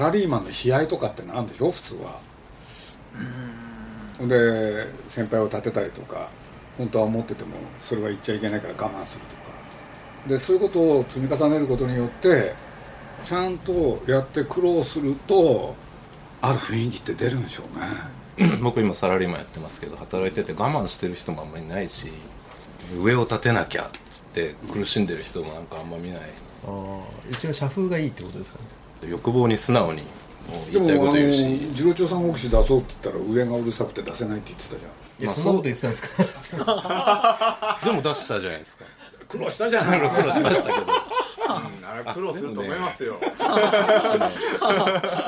ラリーマンの悲哀とかってなんでしょ？普通は。で先輩を立てたりとか本当は思っててもそれは言っちゃいけないから我慢するとか。でそういうことを積み重ねることによってちゃんとやって苦労するとある雰囲気って出るんでしょうね。僕今サラリーマンやってますけど働いてて我慢してる人もあんまりないし上を立てなきゃっつって苦しんでる人もなんかあんま見ない。ああうちの社風がいいってことですかね欲望に素直にで言いたいこと言うし。次郎長三国志出そうって言ったら上がうるさくて出せないって言ってたじゃん。いや、まあそんなこと言ってたんですか？でも出したじゃないですか。苦労したじゃない苦労しましたけど。あれ苦労すると思いますよ、い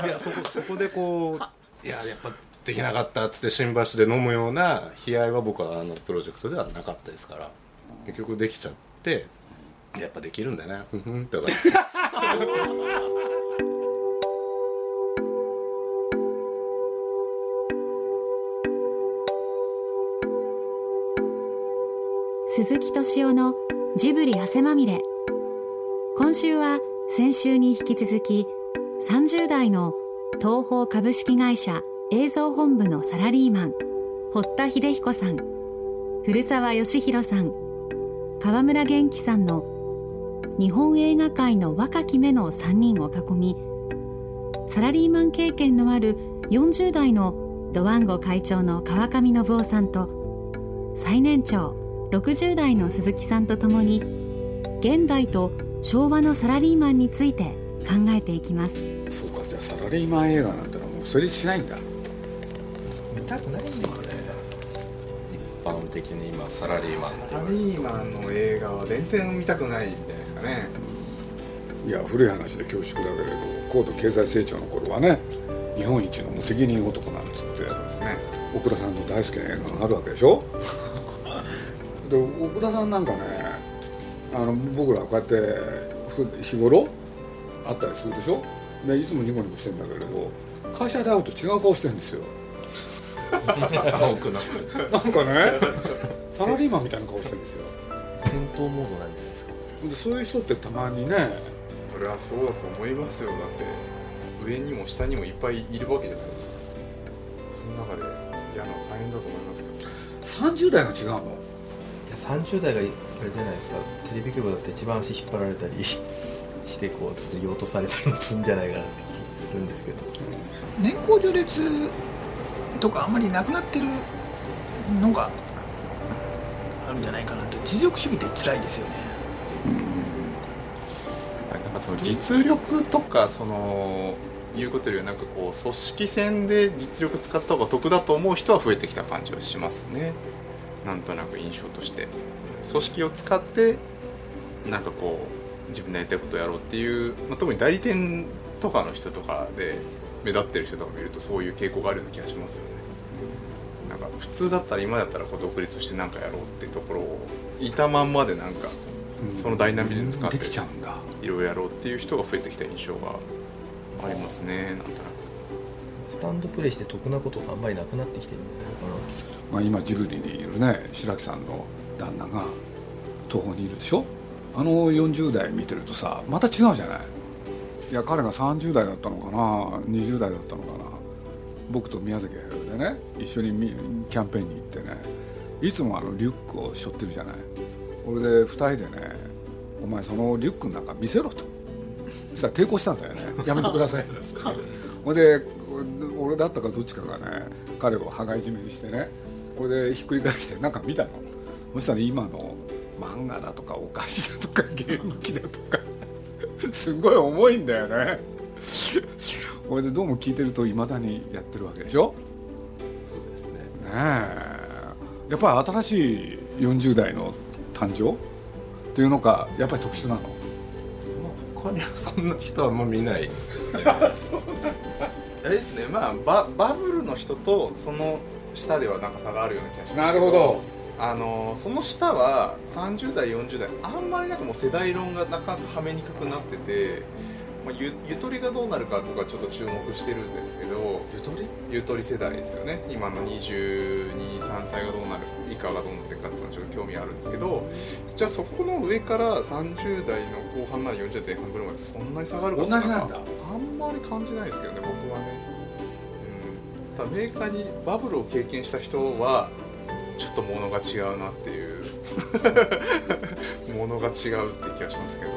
やそこそこでこういややっぱできなかったっつって新橋で飲むような悲哀は僕はあのプロジェクトではなかったですから。結局できちゃってやっぱできるんだな。ふんふんとか鈴木敏夫のジブリ汗まみれ。今週は先週に引き続き30代の東宝株式会社映像本部のサラリーマン堀田秀彦さん古澤義弘さん川村元気さんの日本映画界の若き目の3人を囲みサラリーマン経験のある40代のドワンゴ会長の川上信夫さんと最年長60代の鈴木さんとともに現代と昭和のサラリーマンについて考えていきます。そうかじゃあサラリーマン映画なんてのはもう成立しないんだ。見たくないんですよね。一般的に今サラリーマンってサラリーマンの映画は全然見たくないんじゃないですかね。いや古い話で恐縮だけれど高度経済成長の頃はね日本一の無責任男なんつってそうですね。奥田さんの大好きな映画があるわけでしょで奥田さんなんかねあの僕らこうやってふ日頃会ったりするでしょ？でいつもニコニコしてんだけれど会社で会うと違う顔してるんですよ。青くなってなんかねサラリーマンみたいな顔してるんですよ。戦闘モードなんじゃないですか。でそういう人ってたまにねこれはそうだと思いますよ。だって上にも下にもいっぱいいるわけじゃないですか。その中で嫌なの大変だと思いますけど。30代が違うの？30代があれじゃないですか。テレビ局だって一番足引っ張られたり してこうずっと言おうとされたりもするんじゃないかなって気するんですけど。年功序列とかあんまりなくなってるのがあるんじゃないかなって。実力主義って辛いですよね。なんかその実力とかそのいうことよりはなんかこう組織戦で実力使った方が得だと思う人は増えてきた感じはしますねなんとなく印象として。組織を使ってなんかこう自分のやりたいことをやろうっていう、まあ、特に代理店とかの人とかで目立ってる人とか見るとそういう傾向があるような気がしますよね。なんか普通だったら今だったらこう独立して何かやろうっていうところをいたまんまでなんかそのダイナミズム使ってできちゃうんだ。いろいろやろうっていう人が増えてきた印象がありますねなんとなく。スタンドプレーして得なことがあんまりなくなってきてるんじゃないかなまあ、今ジブリにいるね白木さんの旦那が東宝にいるでしょ？あの40代見てるとさまた違うじゃない？いや彼が30代だったのかな20代だったのかな。僕と宮崎駿でね一緒にみキャンペーンに行ってねいつもあのリュックを背負ってるじゃない？俺で2人でね「お前そのリュックの中見せろ」と。そしたら抵抗したんだよね「やめてください」ほいで俺だったかどっちかがね彼を羽交い締めにしてねこれでひっくり返してなんか見たの？そしたら今の漫画だとかお菓子だとかゲーム機だとか。すごい重いんだよね。これでどうも聞いてるといまだにやってるわけでしょ？そうですね。ねえ。やっぱり新しい40代の誕生っていうのかやっぱり特殊なの？まあ他にはそんな人はあんま見ないですね。あれですね。まあババブルの人とその下ではなんか差があるような気がしますけなるほど。あのその下は30代40代あんまりなんかもう世代論がなかなかはめにくくなっててまあ、ゆゆとりがどうなるか僕はちょっと注目してるんですけどゆとり？ゆとり世代ですよね。今の223歳がどうなる以下がどうなっていくかっていうのはちょっと興味あるんですけどじゃあそこの上から30代の後半なり40代前半ぐらいまでそんなに下がるか同じなんだ。あんまり感じないですけどね僕はね、メーカーにバブルを経験した人はちょっと物が違うなっていう。物が違うって気がしますけど。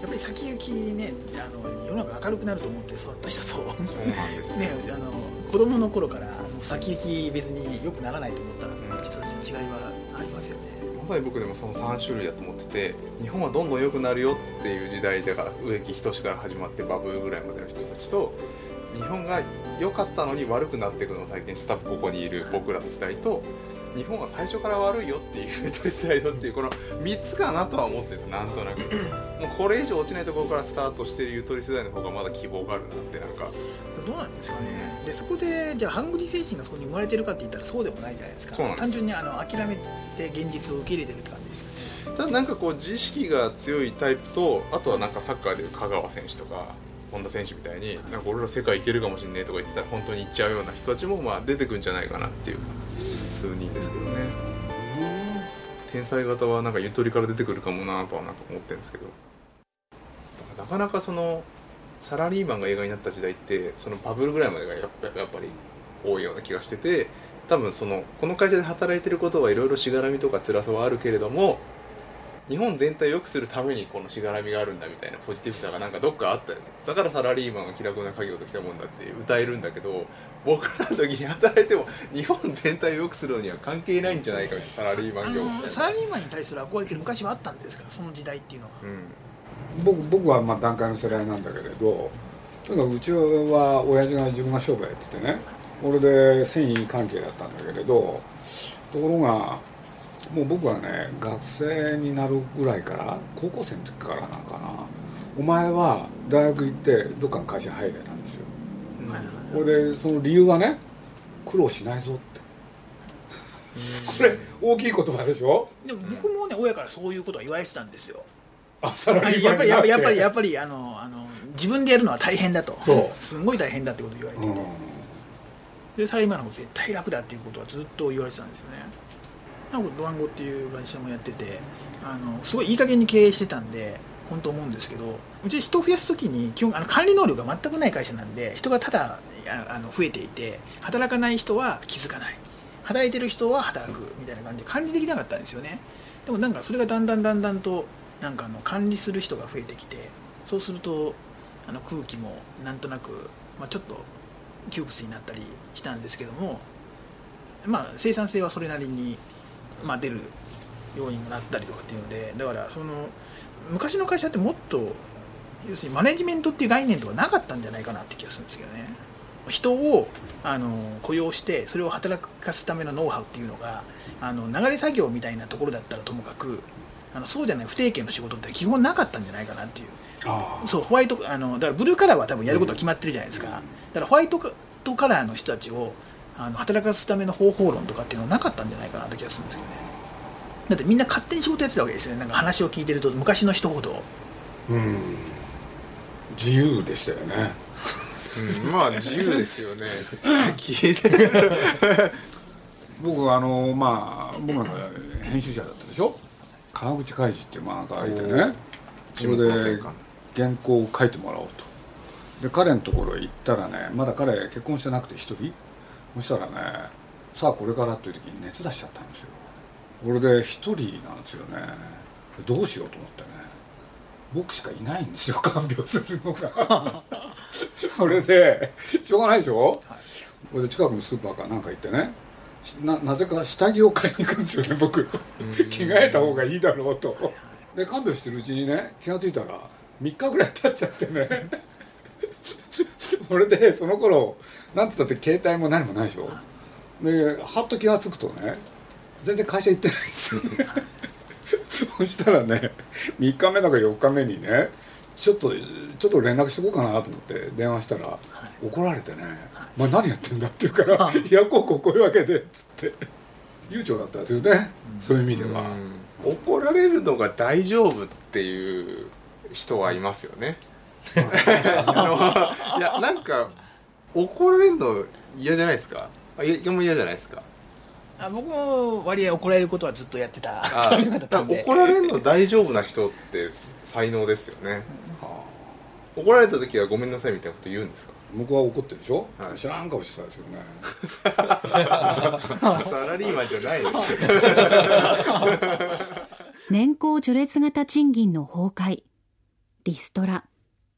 やっぱり先行きねあの世の中明るくなると思って育った人と。そうなんですよ、ねあの子供の頃から先行き別に良くならないと思った人たちの違いはありますよね。まさに僕でもその3種類だと思ってて日本はどんどん良くなるよっていう時代だから植木仁から始まってバブルぐらいまでの人たちと日本が良かったのに悪くなっていくのを体験したここにいる僕らの世代と日本は最初から悪いよっていう世代とっていうこの3つかなとは思ってるんですよなんとなく。もうこれ以上落ちないところからスタートしてるゆとり世代の方がまだ希望があるなってなんか。どうなんですかね。でそこでじゃあハングリー精神がそこに生まれてるかって言ったらそうでもないじゃないですか。単純にあの諦めて現実を受け入れてるって感じですよね。ただなんかこう自意識が強いタイプとあとはなんかサッカーでいう香川選手とか本田選手みたいになんか俺ら世界行けるかもしんねえとか言ってたら本当に行っちゃうような人たちもまあ出てくんじゃないかなっていう数人ですけどね。天才型はなんかゆとりから出てくるかもなとはなんか思ってるんですけど。なかなかそのサラリーマンが映画になった時代ってそのバブルぐらいまでがやっぱり多いような気がしてて多分そのこの会社で働いてることはいろいろしがらみとか辛さはあるけれども日本全体を良くするためにこのしがらみがあるんだみたいなポジティブさがなんかどっかあったよ。ねだからサラリーマンは気楽な家業ときたもんだって歌えるんだけど僕らの時に働いても日本全体を良くするのには関係ないんじゃないかみたいなサラリーマあン業みたいなのサラリーマンに対する憧れって昔はあったんですか？らその時代っていうのは。うん僕僕はまあ段階の世代なんだけれどとにかくうちは親父が自分が商売やっててね俺で繊維関係だったんだけれどところがもう僕はね学生になるぐらいから高校生の時からなんかな。お前は大学行ってどっかの会社入れなんですよ。はいはいこれでその理由はね苦労しないぞって。これ大きい言葉でしょ？でも僕もね親からそういうことは言われてたんですよ。あサラあリーやっぱりやっぱマンになってやっぱりやっぱりあのあの自分でやるのは大変だと。そう。すんごい大変だってことを言われてて、うん。でサラリーマンの方が絶対楽だっていうことはずっと言われてたんですよねドワンゴっていう会社もやっててあのすごいいい加減に経営してたんで本当思うんですけどうち人を増やす時に基本あの管理能力が全くない会社なんで人がただあの増えていて働かない人は気づかない。働いてる人は働くみたいな感じ。で管理できなかったんですよね。でもなんかそれがだんだんだんだんとなんかあの管理する人が増えてきてそうするとあの空気もなんとなく、まあ、ちょっと窮屈になったりしたんですけどもまあ生産性はそれなりに、まあ、出るようにもなったりとかっていうのでだからその昔の会社ってもっと要するにマネジメントっていう概念とかなかったんじゃないかなって気がするんですけどね。人をあの雇用してそれを働かすためのノウハウっていうのがあの流れ作業みたいなところだったらともかくあのそうじゃない不定形の仕事って基本なかったんじゃないかなっていう。あそうホワイトあのだからブルーカラーは多分やることは決まってるじゃないですか、だからホワイトカラーの人たちをあの働かすための方法論とかっていうのはなかったんじゃないかなって気がするんですけどね。だってみんな勝手に仕事やってたわけですよね。なんか話を聞いてると昔の人ほどうん。自由でしたよね。うん。まあ自由ですよね。聞いてる僕はあのまあ僕なんか編集者だったでしょ？川口海二っていう漫画家がいてね。それで原稿を書いてもらおうと。で彼のところへ行ったらねまだ彼結婚してなくて一人そしたらねさあこれからっていう時に熱出しちゃったんですよ。これで一人なんですよね。どうしようと思ってね。僕しかいないんですよ。看病するのが。それでしょうがないでしょ、これで近くのスーパーかなんか行ってね。しななぜか下着を買いに行くんですよね僕。着替えた方がいいだろうと。で看病してるうちにね気が付いたら3日ぐらい経っちゃってねそれでその頃なんて言ったって携帯も何もないでしょ？ではっと気が付くとね全然会社行ってないんですよね。そしたらね3日目だか4日目にねちょっとちょっと連絡しとこうかなと思って電話したら、怒られてね「お前何やってんだ?」って言うから「いやこうこうこういうわけで」っつって悠長だったんですよね、そういう意味では、怒られるのが大丈夫っていう人はいますよねあのいやなんか怒られるの嫌じゃないですか？あいやもう嫌じゃないですか？あ僕も割合怒られることはずっとやってた。あ人 だ怒られるの大丈夫な人って才能ですよね。は怒られた時はごめんなさいみたいなこと言うんですか？あ僕は怒ってるでしょ、はい。知らん顔してたんですよね。サラリーマンじゃないですよ 年功序列型賃金の崩壊、リストラ、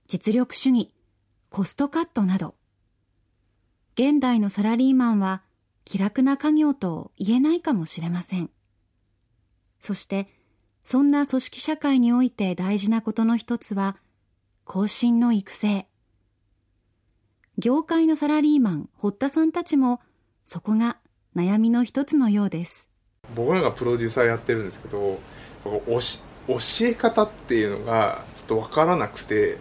実力主義、コストカットなど、現代のサラリーマンは気楽な家業と言えないかもしれません。そして、そんな組織社会において大事なことの一つは、後進の育成。業界のサラリーマン、堀田さんたちも、そこが悩みの一つのようです。僕らがプロデューサーやってるんですけど教え方っていうのがちょっと分からなくて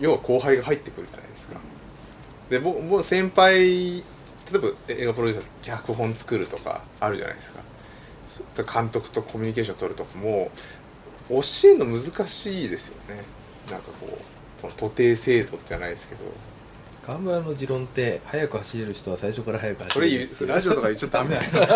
要は後輩が入ってくるじゃないですか。で僕も先輩例えば映画プロデューサー脚本作るとかあるじゃないですか。監督とコミュニケーション取るとかも教えるの難しいですよね。なんかこうその徒弟制度じゃないですけど。川村の持論って速く走れる人は最初から速く走それれる言うそれラジオとか言っちゃダメだよ。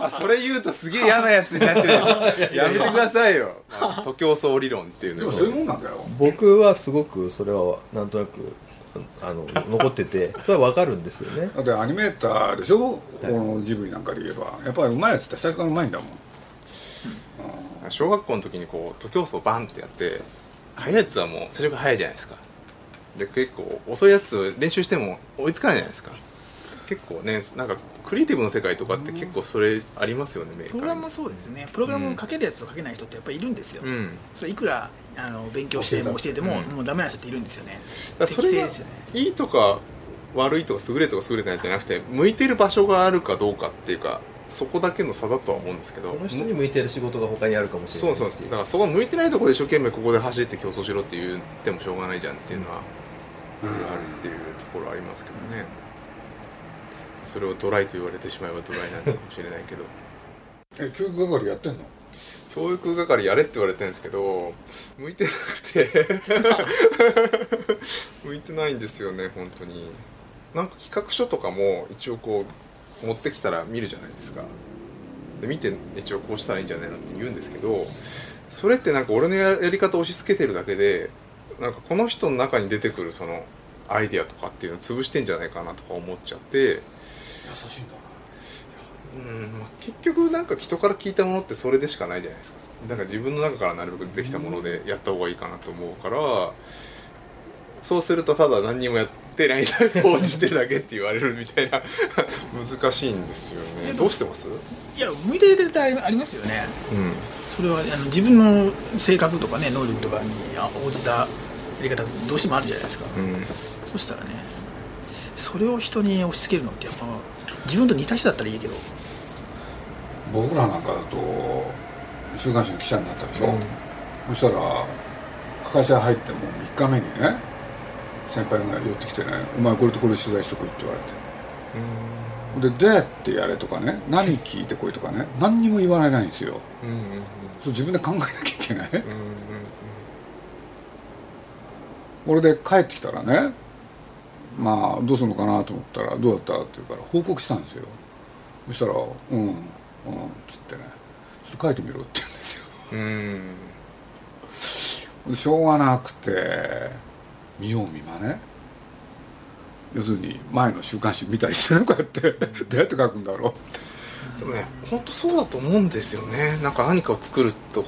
あそれ言うとすげえ嫌なやつになっちゃう やめてくださいよ。あ徒競走理論っていうの。でもそういうもんなんだよ。僕はすごくそれはなんとなくあの残っててそれは分かるんですよね。だってアニメーターでしょ、このジブリなんかで言えば。やっぱりうまいやつって最初からうまいんだもん。小学校の時にこう徒競走バンってやって速いやつはもう最初から速いじゃないですかで結構遅いやつ練習しても追いつかないじゃないですか。結構ねなんかクリエイティブの世界とかって結構それありますよねメーカーに。プログラムもそうですね。プログラムを書けるやつと書けない人ってやっぱりいるんですよ、うん。それいくらあの勉強しても教えても、うんもうダメな人っているんですよね。だからそれが適正ですよね。いいとか悪いとか優れとか優れてないじゃなくて向いてる場所があるかどうかっていうかそこだけの差だとは思うんですけどその人に向いてる仕事が他にあるかもしれないそうそうですだからそこ向いてないところで一生懸命ここで走って競争しろって言ってもしょうがないじゃんっていう。のは、あるっていうところありますけどねそれをドライと言われてしまえばドライなのかもしれないけど。え教育係やってんの？教育係やれって言われてるんですけど向いてなくて。向いてないんですよね本当に。なんか企画書とかも一応こう持ってきたら見るじゃないですか。で見て一応こうしたらいいんじゃないのって言うんですけどそれってなんか俺のややり方を押し付けてるだけでなんかこの人の中に出てくるそのアイデアとかっていうのを潰してんじゃないかなとか思っちゃって。優しいんだ。うんまあ結局なんか人から聞いたものってそれでしかないじゃないですか。だから自分の中からなるべくできたものでやった方がいいかなと思うからそうするとただ何にもやってない放置してるだけって言われるみたいな。難しいんですよね。どうしてます？いや向いてる絶対ありますよね。うん。それはあの自分の性格とかね能力とかにあ応じたやり方どうしてもあるじゃないですか、うん。そしたらねそれを人に押し付けるのってやっぱ自分と似た人だったらいいけど。僕らなんかだと週刊誌の記者になったでしょ、うん。そしたら会社入ってもう3日目にね先輩が寄ってきてね「お前これとこれ取材しとこい」って言われて。で「で」ってやれとかね何聞いてこいとかね何にも言われないんですよ。うんうんそう自分で考えなきゃいけない。うんうん俺で帰ってきたらねまあどうするのかなと思ったら「どうだった?」って言うから報告したんですよ。そしたら「うんうん」っつってね「ちょっと書いてみろ」って言うんですよ。うん。しょうがなくて見よう見まね。要するに前の週刊誌見たりしてるこうやってどうやって書くんだろでもね本当そうだと思うんですよね。なんか何かを作ると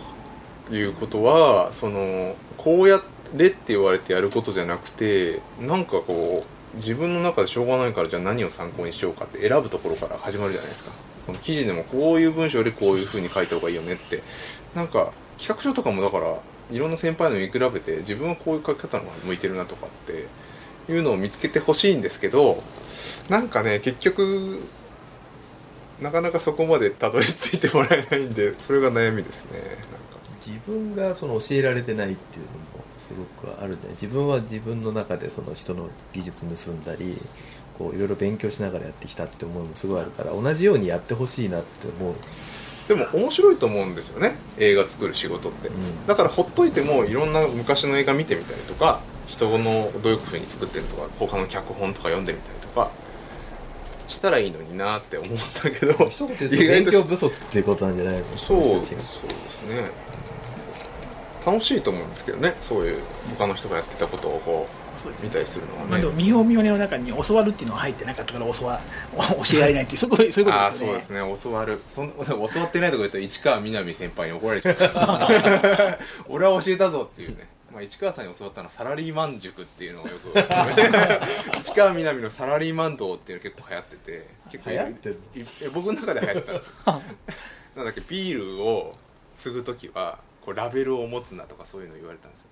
いうことはそのこうやれって言われてやることじゃなくてなんかこう自分の中でしょうがないからじゃあ何を参考にしようかって選ぶところから始まるじゃないですか。この記事でもこういう文章でこういうふうに書いた方がいいよねって。なんか企画書とかもだからいろんな先輩の見比べて自分はこういう書き方の方が向いてるなとかっていうのを見つけてほしいんですけどなんかね結局なかなかそこまでたどり着いてもらえないんでそれが悩みですね。なんか。自分がその教えられてないっていうのもすごくあるんで自分は自分の中でその人の技術盗んだりこういろいろ勉強しながらやってきたって思いもすごいあるから同じようにやってほしいなって思う。でも面白いと思うんですよね。映画作る仕事って、ん。だからほっといてもいろんな昔の映画見てみたりとか人のどういうふうに作ってるとか他の脚本とか読んでみたりとかしたらいいのになって思うんだけど。一言で言うと勉強不足っていうことなんじゃないの？そう。そうですね楽しいと思うんですけどね。そういう他の人がやってたことをこそうですね。う見たりするのはまあ、ねでも見よう見まねの中に教わるっていうのは入ってなかったから教わ教えられないっていう そういうことそういうことああですよね。そうですね。教わる。そん 教わってないとこ言うと市川みなみ先輩に怒られちゃう。俺は教えたぞっていうね、まあ、市川さんに教わったのはサラリーマン塾っていうのをよく市川みなみのサラリーマン道っていうの結構流行ってて。結構流行って僕の中で流行ってたんですよ。なんだっけビールを継ぐ時はこうラベルを持つなとかそういうの言われたんですよ。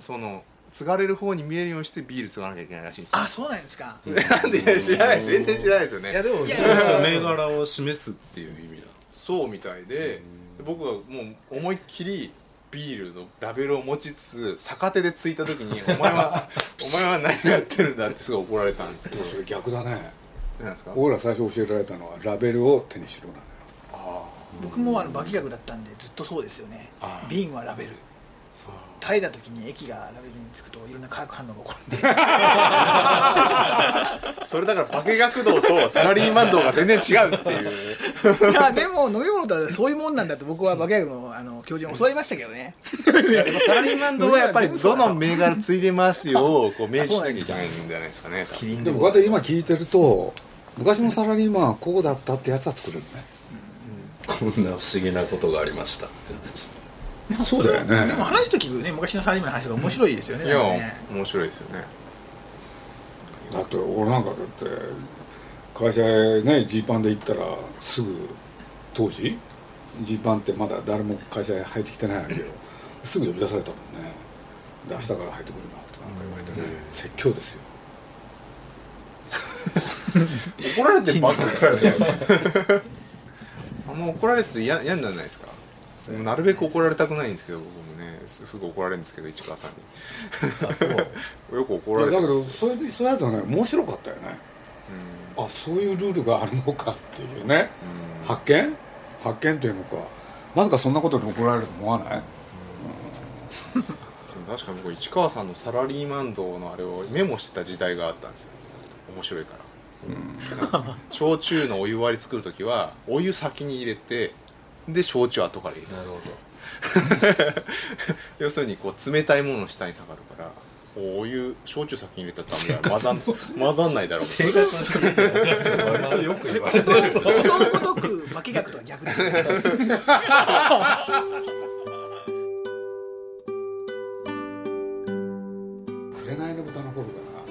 その継がれる方に見えるようにしてビール継がなきゃいけないらしいんですよ。あそうなんですか。なんで？いや知らないです。全然知らないですよね。いやでもいやそれは銘柄を示すっていう意味だ。そうみたいで僕はもう思いっきりビールのラベルを持ちつつ逆手でついた時に「お前は お前は何やってるんだ」ってすごい怒られたんですけど。それ逆だね。何ですか？僕ら最初教えられたのはラベルを手にしろなの僕もあの化学だったんでずっとそうですよね。瓶はラベル。垂れた時に液がラベルにつくといろんな化学反応が起こるんで。あ それだから化学道とサラリーマン道が全然違うっていう。いやでも飲み物とはそういうもんなんだって僕は化学のあの教授に教わりましたけどね。いやでもサラリーマン道はやっぱりどの銘柄継いでますよを こう明示しなきゃいけないんじゃないですかねでもこうやって今聞いてると昔のサラリーマンはこうだったってやつは作れるねこんな不思議なことがありましたって。そうだよね。でも話と聞くね昔のサラリーマンの話が面白いですよねいやなんかね。面白いですよね。だって俺なんかだって会社へねジーパンで行ったらすぐ当時？ジーパンってまだ誰も会社へ入ってきてないわけよ。すぐ呼び出されたもんね。で明日から入ってくるなとかなんか言われてね。説教ですよ。怒られてばっかりあ んま怒られてる嫌嫌にならないですか？なるべく怒られたくないんですけど僕もねすぐ怒られるんですけど市川さんに。よく怒られてるどそういうそういうやつはね面白かったよね。あそういうルールがあるのかっていうね。発見？発見というのか。まさかそんなことに怒られると思わない？でも確かに僕市川さんのサラリーマン道のあれをメモしてた時代があったんですよ。面白いから、焼酎のお湯割り作る時はお湯先に入れてで焼酎後から入れる。なるほど。要するにこう冷たいものの下に下がるからおお湯焼酎先に入れたらダメだ。混ざん混ざんないだろう。生活の違いよく言われてる。ことごとく化学とは逆です紅の豚の頃かな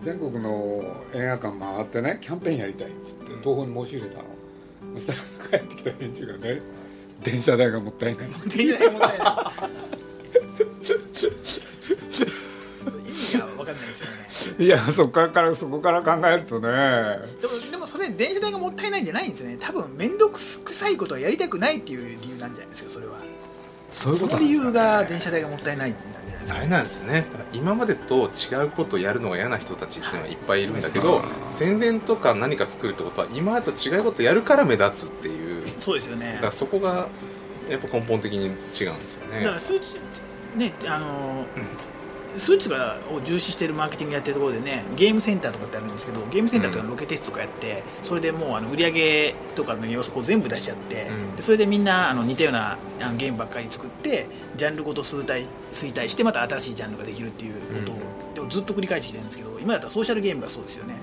全国の映画館回ってねキャンペーンやりたいっつって東宝に申し入れたの。そしたら帰ってきた返事がね電車代がもったいない。電車代もったいない。意味が分かんないですよねいやそこからそこから考えるとね。でもでもそれ電車代がもったいないんじゃないんですよね。多分面倒くさいことはやりたくないっていう理由なんじゃないですかそれはそういうことなんですかね。が電車代がもったいないんあれなんですよね。今までと違うことをやるのが嫌な人たちっていうのはい。っぱいいるんだけど宣伝とか何か作るってことは今までと違うことやるから目立つっていう。そうですよね。だからそこがやっぱ根本的に違うんですよね。だから数値ねあの数値がを重視してるマーケティングやってるところでねゲームセンターとかってあるんですけどゲームセンターとかロケテストとかやって、それでもうあの売り上げとかの予測を全部出しちゃって、うん。でそれでみんなあの似たようなあのゲームばっかり作ってジャンルごと衰退衰退してまた新しいジャンルができるっていうことを、でもずっと繰り返してきてるんですけど今だったらソーシャルゲームがそうですよね、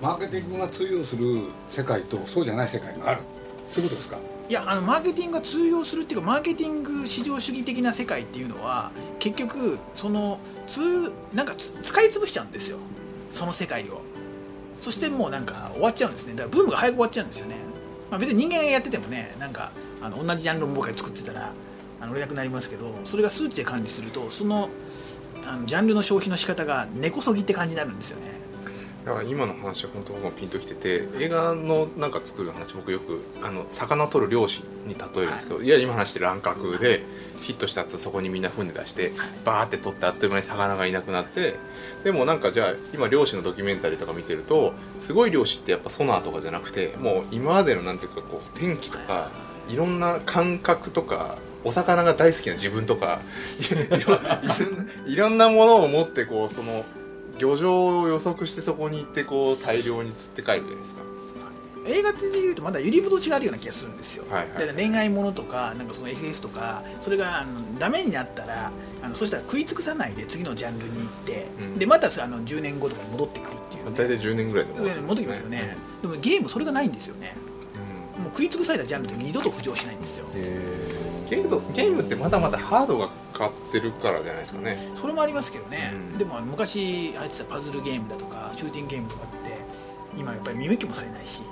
うん。マーケティングが通用する世界とそうじゃない世界がある。そういうことですか？いやあのマーケティングが通用するっていうかマーケティング市場主義的な世界っていうのは結局その通なんか使い潰しちゃうんですよ。その世界を。そしてもうなんか終わっちゃうんですね。だからブームが早く終わっちゃうんですよね、まあ、別に人間がやっててもねなんかあの同じジャンルをもう一回作ってたらあの売れなくなりますけどそれが数値で管理するとそのあのジャンルの消費の仕方が根こそぎって感じになるんですよね。だから今の話は本当ピンときてて映画のなんか作る話僕よくあの魚取る漁師に例えるんですけど、い、や今話して乱獲でヒットしたやつそこにみんな船出してバーって取ってあっという間に魚がいなくなってでもなんかじゃあ今漁師のドキュメンタリーとか見てるとすごい漁師ってやっぱソナーとかじゃなくてもう今までのなんていうかこう天気とかい。ろんな感覚とかお魚が大好きな自分とか いろんなものを持ってこうその漁場を予測してそこに行ってこう大量に釣って帰るじゃないですか。映画でいうとまだゆりぶと違うような気がするんですよ、はいはい。恋愛ものとかなんかその FS とかそれがあのダメになったらあのそしたら食い尽くさないで次のジャンルに行って、うん。でまたあの10年後とかに戻ってくるっていう、ね、大体10年ぐらいで戻ってきますよね、でもゲームそれがないんですよね。もう食い尽くされたジャンルで二度と浮上しないんですよ。うんゲームゲームってまだまだハードが変わってるからじゃないですかね。それもありますけどね、うん。でも昔入ってたパズルゲームだとかシューティングゲームとかって今やっぱり見向きもされないし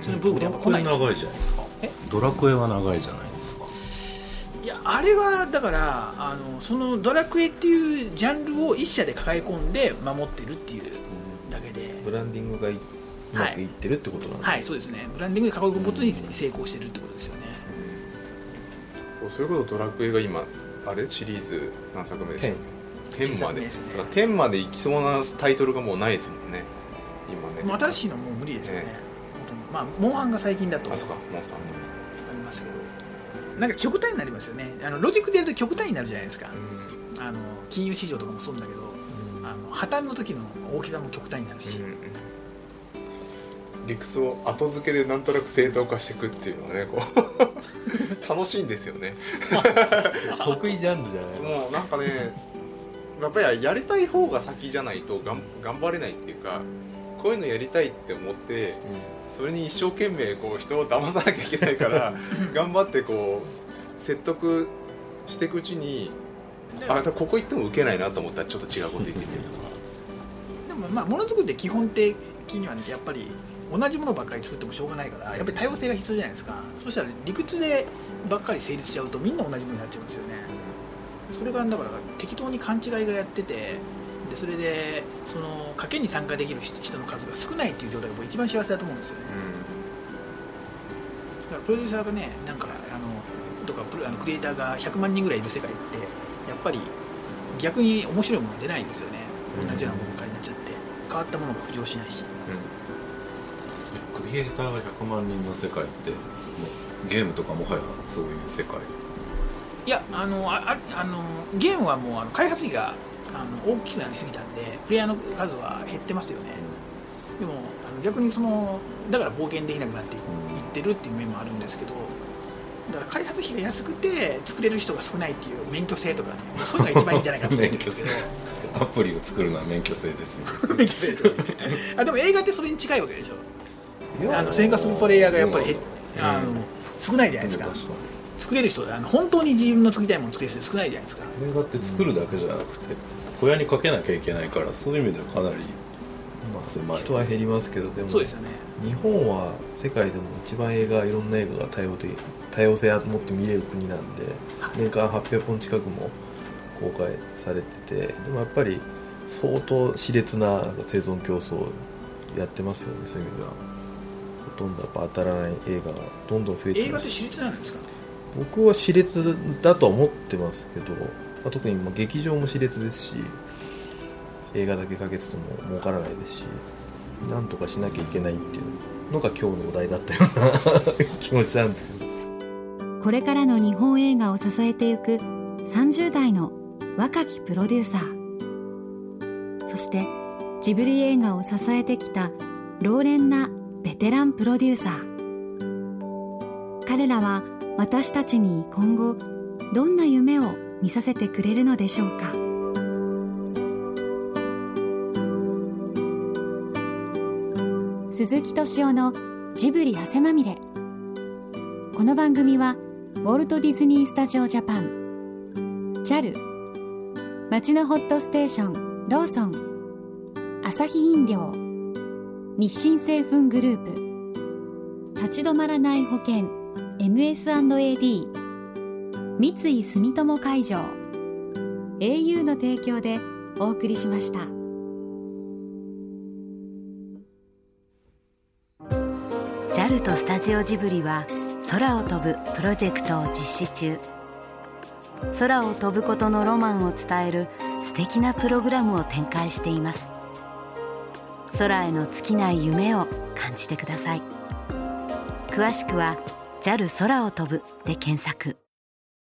そのブームでやっぱ来ないんですよ長いじゃないですか。え？ドラクエは長いじゃないですか。いやあれはだからあのそのドラクエっていうジャンルを一社で抱え込んで守ってるっていうだけで、ブランディングがいうまくいってるってことなんですはいそうですね。ブランディングで囲うことに成功してるってことですよねそれこそドラクエが今あれ？シリーズ何作目でしたっけ10まで。10ですね。だから10までいきそうなタイトルがもうないですもんね。今ね。もう新しいのもう無理ですよね、ね。まあモンハンが最近だとああそうか。モンスターりますけど。なんか極端になりますよね。あのロジックでやると極端になるじゃないですか。うあの金融市場とかもそうなんだけどあの破綻の時の大きさも極端になるし、んうん理屈を後付けでなんとなく正当化していくっていうのはねこう。楽しいんですよね。得意ジャンルじゃない。そのなんかねやっぱりやりたい方が先じゃないとがん頑張れないっていうかこういうのやりたいって思ってそれに一生懸命こう人を騙さなきゃいけないから 頑張ってこう説得していくうちにであここ行っても受けないなと思ったらちょっと違うこと言ってみるとか。でもまあものづくりって基本的にはねやっぱり同じものばっかり作ってもしょうがないからやっぱり多様性が必要じゃないですか。そしたら理屈でばっかり成立しちゃうとみんな同じものになっちゃうんですよね。それがだから適当に勘違いがやっててでそれでその賭けに参加できる人人の数が少ないっていう状態が僕一番幸せだと思うんですよね。だからプロデューサーがねなんかあのとかあのクリエイターが100万人ぐらいいる世界ってやっぱり逆に面白いものが出ないんですよね。同じようなものばっかりになっちゃって。変わったものが浮上しないし。クリエイターが100万人の世界ってもうゲームとかもはやそういう世界いやあのあああのゲームはもうあの開発費があの大きくなりすぎたんでプレイヤーの数は減ってますよね。でもあの逆にそのだから冒険できなくなっていってるっていう面もあるんですけどだから開発費が安くて作れる人が少ないっていう免許制とかね そういうのが一番いいんじゃないかと思うんですけど。アプリを作るのは免許制ですよ。免許制あでも映画ってそれに近いわけでしょあの生活するプレイヤーがやっぱりへあの少ないじゃないですか。作れる人あの本当に自分の作りたいものを作れる人少ないじゃないですか。映画って作るだけじゃなくて小屋にかけなきゃいけないからそういう意味ではかなりま狭い。あ人は減りますけどでもそうですよね。日本は世界でも一番映画いろんな映画が多様的多様性を持って見れる国なんで年間800本近くも公開されててでもやっぱり相当熾烈ななんか生存競争をやってますよねそういう意味ではほとんどやっぱ当たらない映画がどんどん増えて映画って私立なんですか？僕は熾烈だとは思ってますけど、まあ、特にまあ劇場も熾烈ですし映画だけかけてても儲からないですしなんとかしなきゃいけないっていうのが今日のお題だったような気持ちなんですけど。これからの日本映画を支えていく30代の若きプロデューサー。そしてジブリ映画を支えてきた老練なベテランプロデューサー。彼らは私たちに今後どんな夢を見させてくれるのでしょうか。鈴木敏夫のジブリ汗まみれ。この番組はウォルト・ディズニー・スタジオ・ジャパン。JAL 町のホットステーションローソン。アサヒ飲料。日清製粉グループ。立ち止まらない保険。MS&AD 三井住友海上。au の提供でお送りしました。JAL とスタジオジブリは空を飛ぶプロジェクトを実施中。空を飛ぶことのロマンを伝える素敵なプログラムを展開しています。空への尽きない夢を感じてください。詳しくは JAL 空を飛ぶで検索。